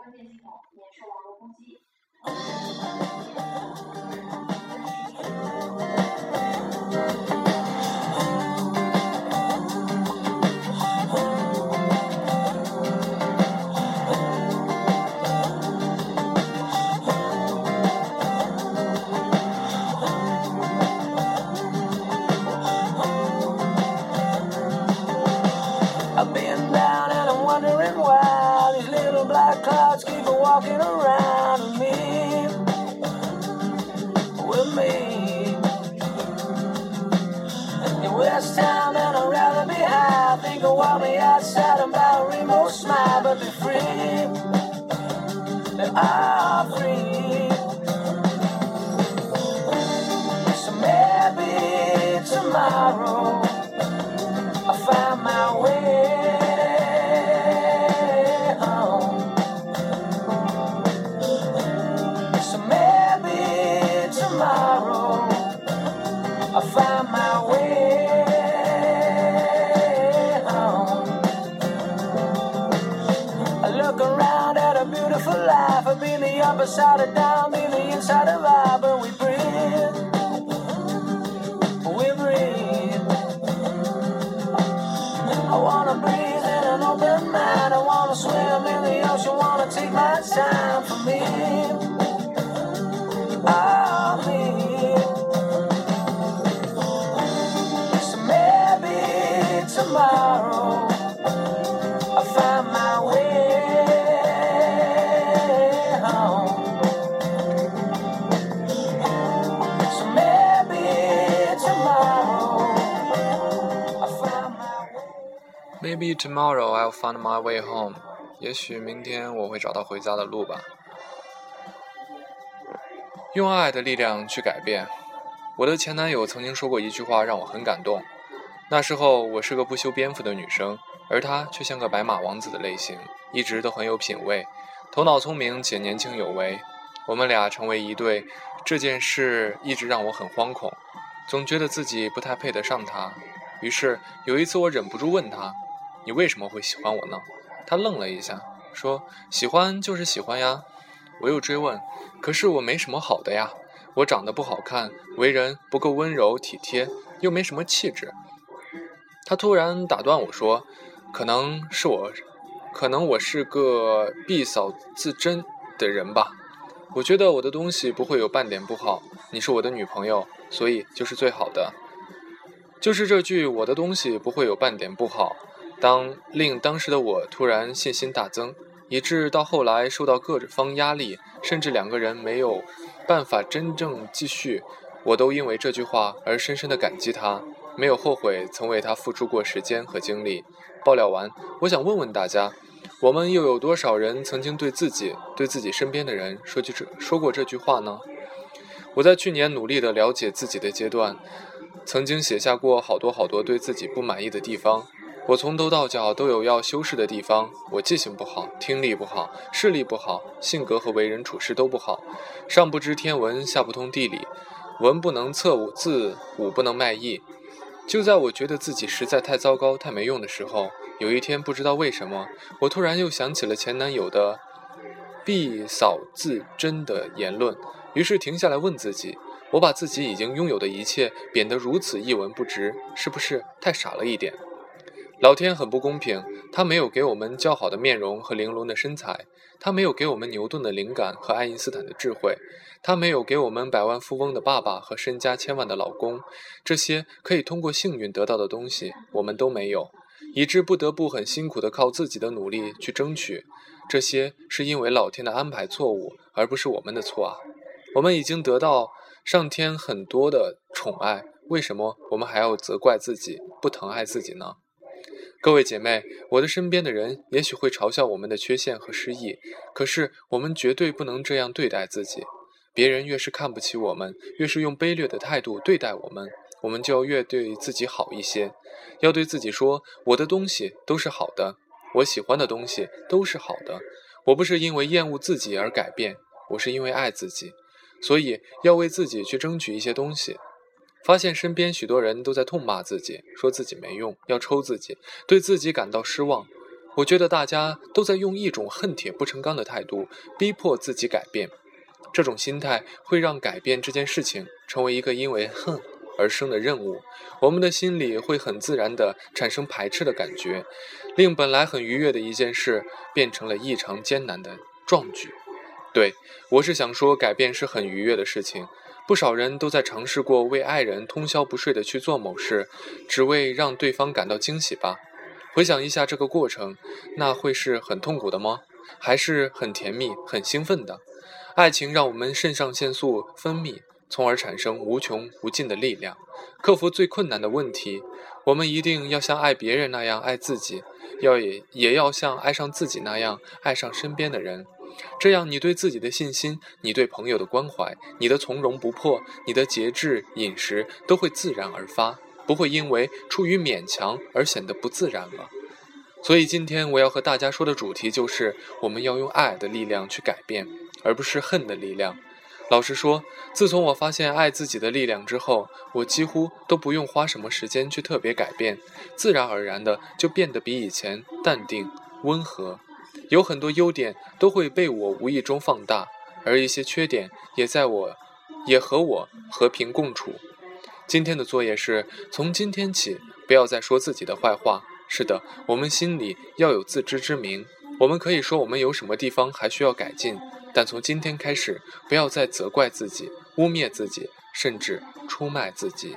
关键系统，免受网络攻击。With me. In West Town and I'd rather be high. Think of walk me outside and buy a rainbow smile, but be free. They are free. So maybe tomorrow. Been the upper side of down, been the inside of out, but we breathe. We breathe. I wanna breathe in an open mind. I wanna swim in the ocean. Wanna take my time for me. Maybe tomorrow I'll find my way home。也许明天我会找到回家的路吧。用爱的力量去改变。我的前男友曾经说过一句话，让我很感动。那时候我是个不修边幅的女生，而他却像个白马王子的类型，一直都很有品味，头脑聪明且年轻有为。我们俩成为一对，这件事一直让我很惶恐，总觉得自己不太配得上他。于是有一次我忍不住问他：“你为什么会喜欢我呢？”他愣了一下，说：“喜欢就是喜欢呀。”我又追问：“可是我没什么好的呀，我长得不好看，为人不够温柔体贴，又没什么气质。”他突然打断我说：“可能是我，可能我是个必扫自珍的人吧。我觉得我的东西不会有半点不好。你是我的女朋友，所以就是最好的。”就是这句“我的东西不会有半点不好”，当令当时的我突然信心大增，以致到后来受到各方压力，甚至两个人没有办法真正继续，我都因为这句话而深深的感激他，没有后悔曾为他付出过时间和精力。爆料完，我想问问大家，我们又有多少人曾经对自己、对自己身边的人说句这说过这句话呢？我在去年努力的了解自己的阶段。曾经写下过好多好多对自己不满意的地方，我从头到脚都有要修饰的地方。我记性不好，听力不好，视力不好，性格和为人处事都不好，上不知天文，下不通地理，文不能测武字，武不能卖艺。就在我觉得自己实在太糟糕、太没用的时候，有一天不知道为什么，我突然又想起了前男友的“必扫自珍”的言论，于是停下来问自己。我把自己已经拥有的一切贬得如此一文不值，是不是太傻了一点？老天很不公平，他没有给我们较好的面容和玲珑的身材，他没有给我们牛顿的灵感和爱因斯坦的智慧，他没有给我们百万富翁的爸爸和身家千万的老公，这些可以通过幸运得到的东西，我们都没有，以致不得不很辛苦地靠自己的努力去争取。这些是因为老天的安排错误，而不是我们的错啊！我们已经得到。上天很多的宠爱，为什么我们还要责怪自己，不疼爱自己呢？各位姐妹，我的身边的人也许会嘲笑我们的缺陷和失意，可是我们绝对不能这样对待自己。别人越是看不起我们，越是用卑劣的态度对待我们，我们就越对自己好一些。要对自己说：“我的东西都是好的，我喜欢的东西都是好的。我不是因为厌恶自己而改变，我是因为爱自己。”所以要为自己去争取一些东西。发现身边许多人都在痛骂自己，说自己没用，要抽自己，对自己感到失望。我觉得大家都在用一种恨铁不成钢的态度逼迫自己改变，这种心态会让改变这件事情成为一个因为恨而生的任务，我们的心里会很自然地产生排斥的感觉，令本来很愉悦的一件事变成了异常艰难的壮举。对我是想说，改变是很愉悦的事情，不少人都在尝试过为爱人通宵不睡地去做某事，只为让对方感到惊喜吧。回想一下这个过程，那会是很痛苦的吗？还是很甜蜜、很兴奋的？爱情让我们肾上腺素分泌，从而产生无穷无尽的力量，克服最困难的问题。我们一定要像爱别人那样爱自己，要也也要像爱上自己那样爱上身边的人。这样，你对自己的信心，你对朋友的关怀，你的从容不迫，你的节制饮食，都会自然而发。不会因为出于勉强而显得不自然了。所以今天我要和大家说的主题就是，我们要用爱的力量去改变，而不是恨的力量。老实说，自从我发现爱自己的力量之后，我几乎都不用花什么时间去特别改变，自然而然的就变得比以前淡定、温和，有很多优点都会被我无意中放大，而一些缺点也在我，也和我和平共处。今天的作业是从今天起不要再说自己的坏话。是的，我们心里要有自知之明。我们可以说我们有什么地方还需要改进，但从今天开始，不要再责怪自己、污蔑自己，甚至出卖自己。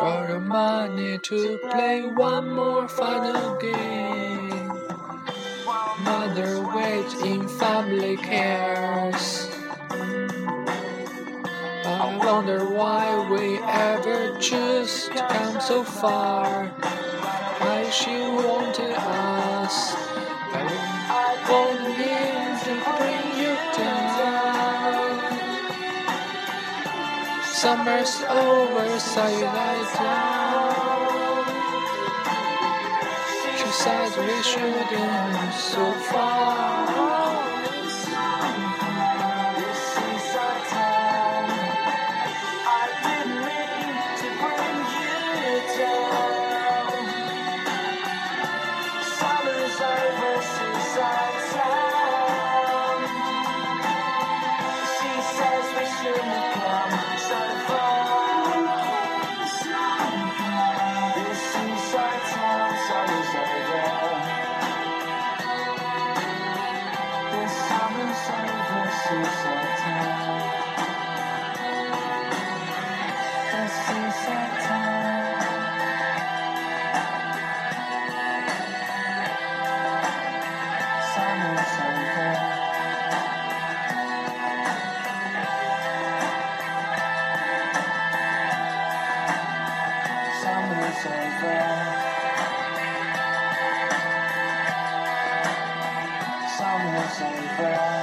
Borrow money to play one more final game. Mother waits in family cares. I wonder why we ever choose to come so far. Why she wanted us. Summer's over, down. She says we shouldn't so far. and friends.